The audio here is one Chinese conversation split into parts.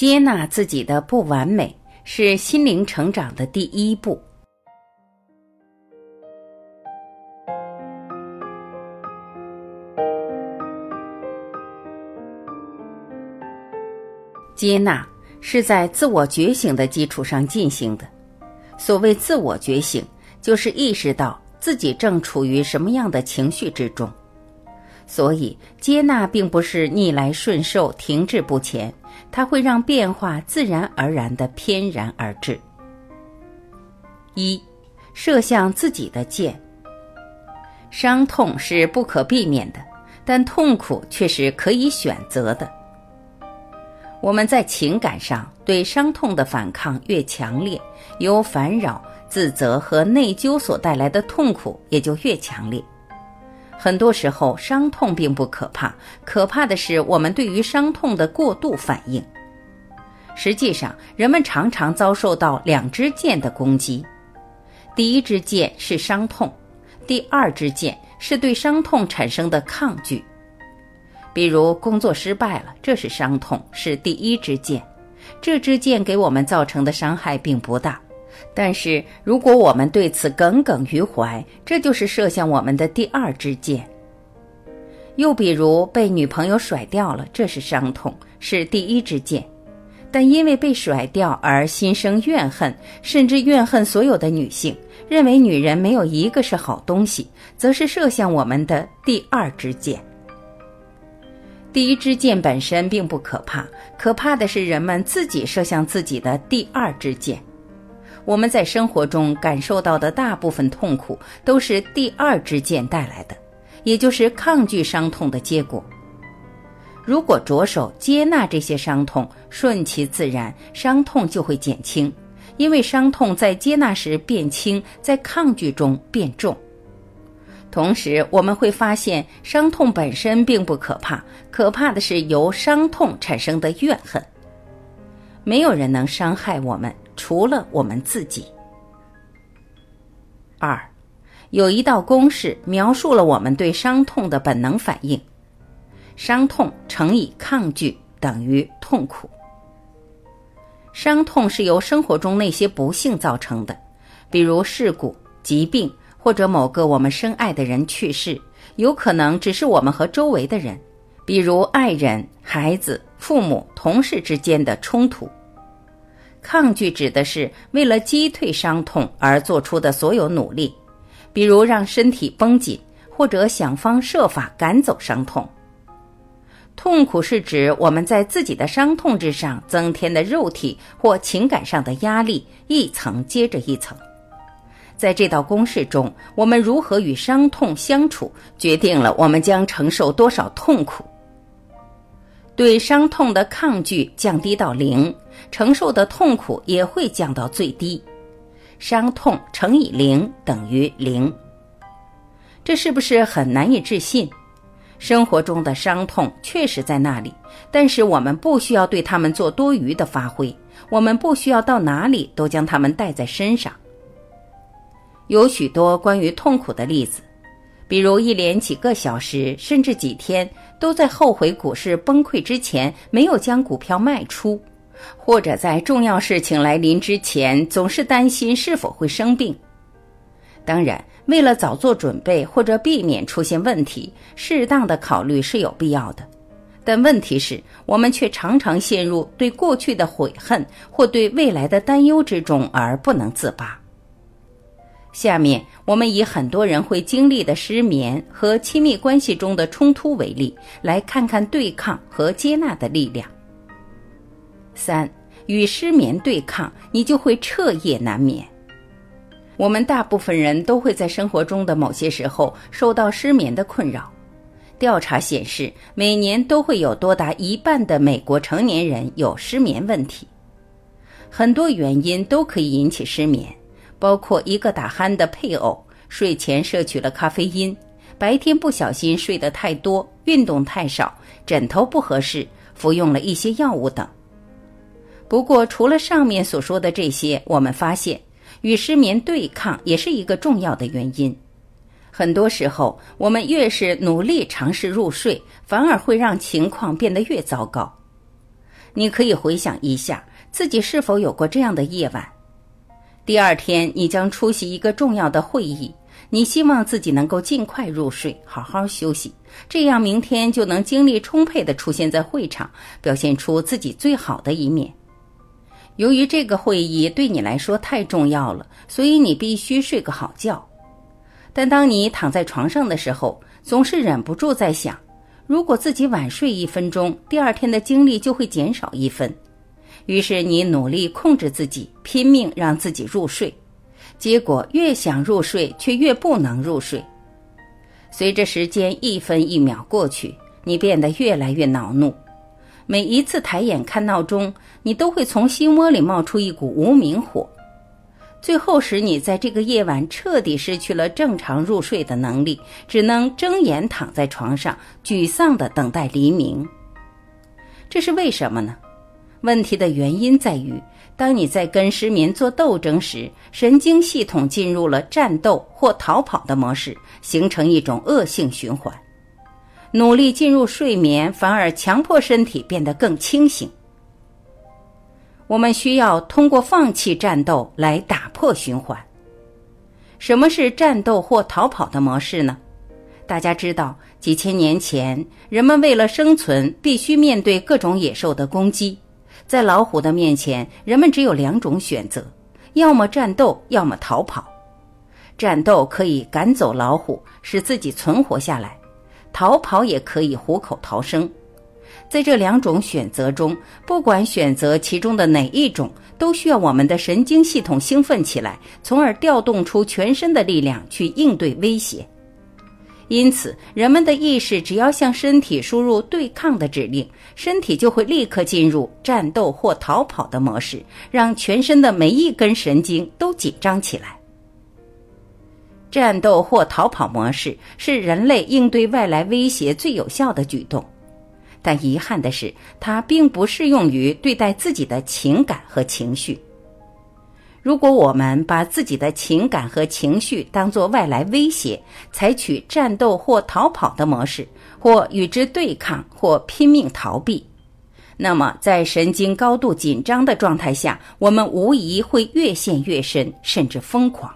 接纳自己的不完美是心灵成长的第一步。接纳是在自我觉醒的基础上进行的。所谓自我觉醒，就是意识到自己正处于什么样的情绪之中。所以，接纳并不是逆来顺受、停滞不前，它会让变化自然而然的翩然而至。一，射向自己的箭。伤痛是不可避免的，但痛苦却是可以选择的。我们在情感上对伤痛的反抗越强烈，由烦扰、自责和内疚所带来的痛苦也就越强烈。很多时候，伤痛并不可怕，可怕的是我们对于伤痛的过度反应。实际上，人们常常遭受到两支箭的攻击：第一支箭是伤痛，第二支箭是对伤痛产生的抗拒。比如工作失败了，这是伤痛，是第一支箭。这支箭给我们造成的伤害并不大，但是如果我们对此耿耿于怀，这就是射向我们的第二支箭。又比如被女朋友甩掉了，这是伤痛，是第一支箭。但因为被甩掉而心生怨恨，甚至怨恨所有的女性，认为女人没有一个是好东西，则是射向我们的第二支箭。第一支箭本身并不可怕，可怕的是人们自己射向自己的第二支箭。我们在生活中感受到的大部分痛苦，都是第二支箭带来的，也就是抗拒伤痛的结果。如果着手接纳这些伤痛，顺其自然，伤痛就会减轻，因为伤痛在接纳时变轻，在抗拒中变重。同时，我们会发现，伤痛本身并不可怕，可怕的是由伤痛产生的怨恨。没有人能伤害我们，除了我们自己。二，有一道公式描述了我们对伤痛的本能反应：伤痛乘以抗拒等于痛苦。伤痛是由生活中那些不幸造成的，比如事故、疾病。或者某个我们深爱的人去世，有可能只是我们和周围的人，比如爱人、孩子、父母、同事之间的冲突。抗拒指的是为了击退伤痛而做出的所有努力，比如让身体绷紧，或者想方设法赶走伤痛。痛苦是指我们在自己的伤痛之上增添的肉体或情感上的压力，一层接着一层。在这道公式中，我们如何与伤痛相处，决定了我们将承受多少痛苦。对伤痛的抗拒降低到零，承受的痛苦也会降到最低。伤痛乘以零等于零。这是不是很难以置信？生活中的伤痛确实在那里，但是我们不需要对他们做多余的发挥，我们不需要到哪里都将他们带在身上。有许多关于痛苦的例子，比如一连几个小时甚至几天都在后悔股市崩溃之前没有将股票卖出，或者在重要事情来临之前总是担心是否会生病。当然，为了早做准备或者避免出现问题，适当的考虑是有必要的。但问题是我们却常常陷入对过去的悔恨或对未来的担忧之中而不能自拔。下面我们以很多人会经历的失眠和亲密关系中的冲突为例，来看看对抗和接纳的力量。三，与失眠对抗，你就会彻夜难眠。我们大部分人都会在生活中的某些时候受到失眠的困扰。调查显示，每年都会有多达一半的美国成年人有失眠问题。很多原因都可以引起失眠。包括一个打鼾的配偶，睡前摄取了咖啡因，白天不小心睡得太多，运动太少，枕头不合适，服用了一些药物等。不过，除了上面所说的这些，我们发现与失眠对抗也是一个重要的原因。很多时候，我们越是努力尝试入睡，反而会让情况变得越糟糕。你可以回想一下自己是否有过这样的夜晚。第二天，你将出席一个重要的会议，你希望自己能够尽快入睡，好好休息，这样明天就能精力充沛地出现在会场，表现出自己最好的一面。由于这个会议对你来说太重要了，所以你必须睡个好觉。但当你躺在床上的时候，总是忍不住在想：如果自己晚睡一分钟，第二天的精力就会减少一分。于是你努力控制自己，拼命让自己入睡，结果越想入睡，却越不能入睡。随着时间一分一秒过去，你变得越来越恼怒。每一次抬眼看闹钟，你都会从心窝里冒出一股无名火，最后使你在这个夜晚彻底失去了正常入睡的能力，只能睁眼躺在床上，沮丧地等待黎明。这是为什么呢？问题的原因在于，当你在跟失眠做斗争时，神经系统进入了战斗或逃跑的模式，形成一种恶性循环。努力进入睡眠，反而强迫身体变得更清醒。我们需要通过放弃战斗来打破循环。什么是战斗或逃跑的模式呢？大家知道，几千年前，人们为了生存，必须面对各种野兽的攻击。在老虎的面前，人们只有两种选择：要么战斗，要么逃跑。战斗可以赶走老虎，使自己存活下来；逃跑也可以虎口逃生。在这两种选择中，不管选择其中的哪一种，都需要我们的神经系统兴奋起来，从而调动出全身的力量去应对威胁。因此，人们的意识只要向身体输入对抗的指令，身体就会立刻进入战斗或逃跑的模式，让全身的每一根神经都紧张起来。战斗或逃跑模式是人类应对外来威胁最有效的举动，但遗憾的是，它并不适用于对待自己的情感和情绪。如果我们把自己的情感和情绪当作外来威胁，采取战斗或逃跑的模式，或与之对抗，或拼命逃避，那么在神经高度紧张的状态下，我们无疑会越陷越深，甚至疯狂。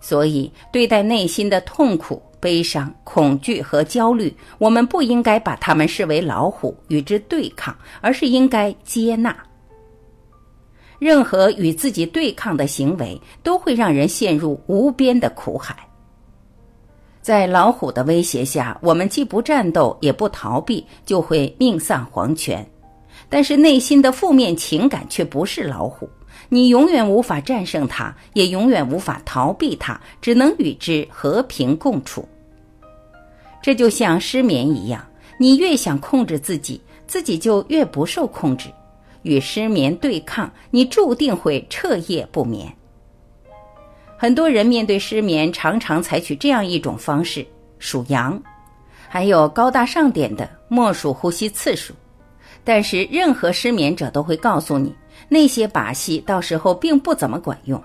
所以，对待内心的痛苦、悲伤、恐惧和焦虑，我们不应该把它们视为老虎与之对抗，而是应该接纳。任何与自己对抗的行为都会让人陷入无边的苦海。在老虎的威胁下，我们既不战斗也不逃避，就会命丧黄泉。但是内心的负面情感却不是老虎，你永远无法战胜它，也永远无法逃避它，只能与之和平共处。这就像失眠一样，你越想控制自己，自己就越不受控制。与失眠对抗，你注定会彻夜不眠。很多人面对失眠，常常采取这样一种方式：数羊，还有高大上点的默数呼吸次数。但是，任何失眠者都会告诉你，那些把戏到时候并不怎么管用。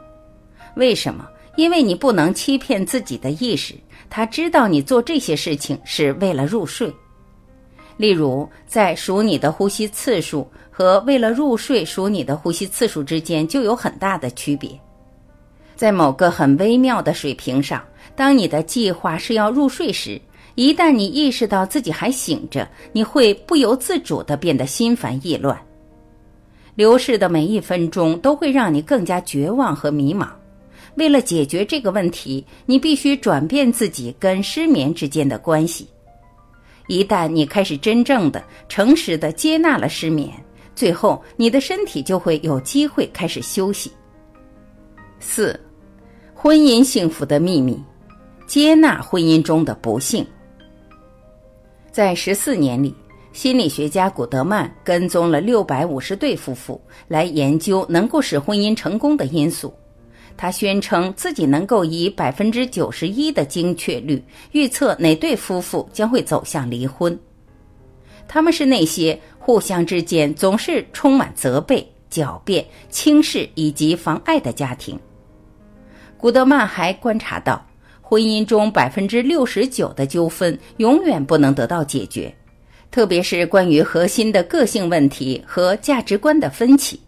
为什么？因为你不能欺骗自己的意识，他知道你做这些事情是为了入睡。例如，在数你的呼吸次数和为了入睡数你的呼吸次数之间就有很大的区别。在某个很微妙的水平上，当你的计划是要入睡时，一旦你意识到自己还醒着，你会不由自主地变得心烦意乱。流逝的每一分钟都会让你更加绝望和迷茫。为了解决这个问题，你必须转变自己跟失眠之间的关系。一旦你开始真正的、诚实的接纳了失眠，最后你的身体就会有机会开始休息。四，婚姻幸福的秘密：接纳婚姻中的不幸。在十四年里，心理学家古德曼跟踪了六百五十对夫妇，来研究能够使婚姻成功的因素。他宣称自己能够以百分之九十一的精确率预测哪对夫妇将会走向离婚。他们是那些互相之间总是充满责备、狡辩、轻视以及妨碍的家庭。古德曼还观察到，婚姻中百分之六十九的纠纷永远不能得到解决，特别是关于核心的个性问题和价值观的分歧。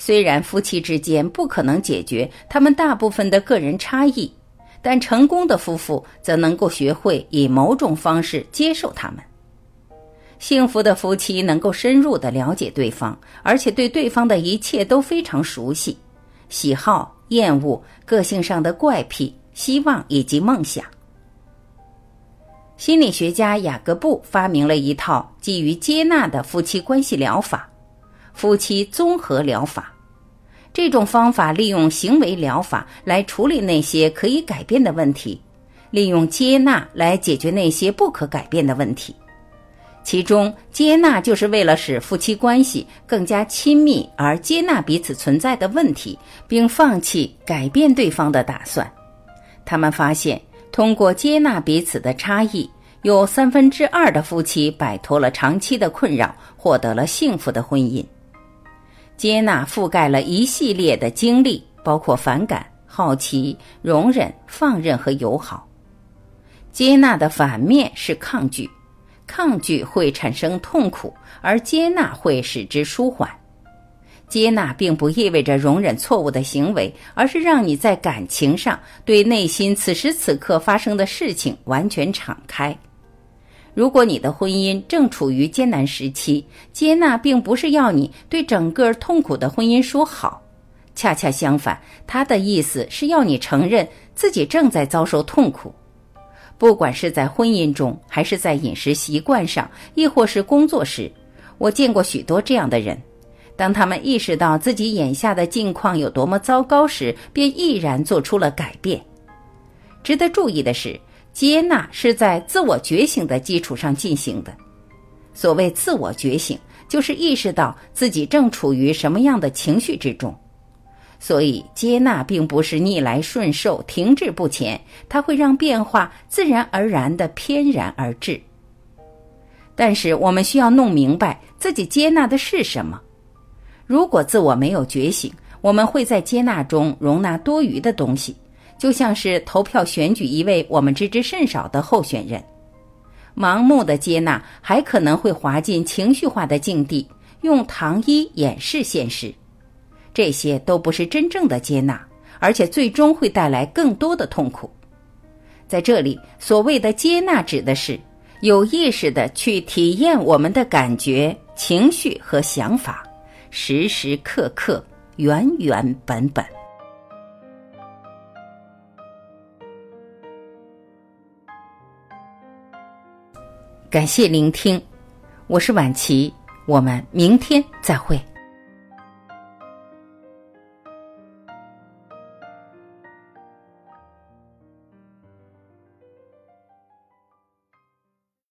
虽然夫妻之间不可能解决他们大部分的个人差异，但成功的夫妇则能够学会以某种方式接受他们。幸福的夫妻能够深入的了解对方，而且对对方的一切都非常熟悉，喜好、厌恶、个性上的怪癖、希望以及梦想。心理学家雅各布发明了一套基于接纳的夫妻关系疗法——夫妻综合疗法。这种方法利用行为疗法来处理那些可以改变的问题，利用接纳来解决那些不可改变的问题。其中，接纳就是为了使夫妻关系更加亲密，而接纳彼此存在的问题，并放弃改变对方的打算。他们发现。通过接纳彼此的差异，有三分之二的夫妻摆脱了长期的困扰，获得了幸福的婚姻。接纳覆盖了一系列的经历，包括反感、好奇、容忍、放任和友好。接纳的反面是抗拒，抗拒会产生痛苦，而接纳会使之舒缓。接纳并不意味着容忍错误的行为，而是让你在感情上对内心此时此刻发生的事情完全敞开。如果你的婚姻正处于艰难时期，接纳并不是要你对整个痛苦的婚姻说好，恰恰相反，他的意思是要你承认自己正在遭受痛苦，不管是在婚姻中，还是在饮食习惯上，亦或是工作时，我见过许多这样的人。当他们意识到自己眼下的境况有多么糟糕时，便毅然做出了改变。值得注意的是，接纳是在自我觉醒的基础上进行的。所谓自我觉醒，就是意识到自己正处于什么样的情绪之中。所以，接纳并不是逆来顺受、停滞不前，它会让变化自然而然的翩然而至。但是，我们需要弄明白自己接纳的是什么。如果自我没有觉醒，我们会在接纳中容纳多余的东西，就像是投票选举一位我们知之甚少的候选人。盲目的接纳还可能会滑进情绪化的境地，用糖衣掩饰现实。这些都不是真正的接纳，而且最终会带来更多的痛苦。在这里，所谓的接纳指的是有意识的去体验我们的感觉、情绪和想法。时时刻刻，原原本本。感谢聆听，我是晚琪，我们明天再会。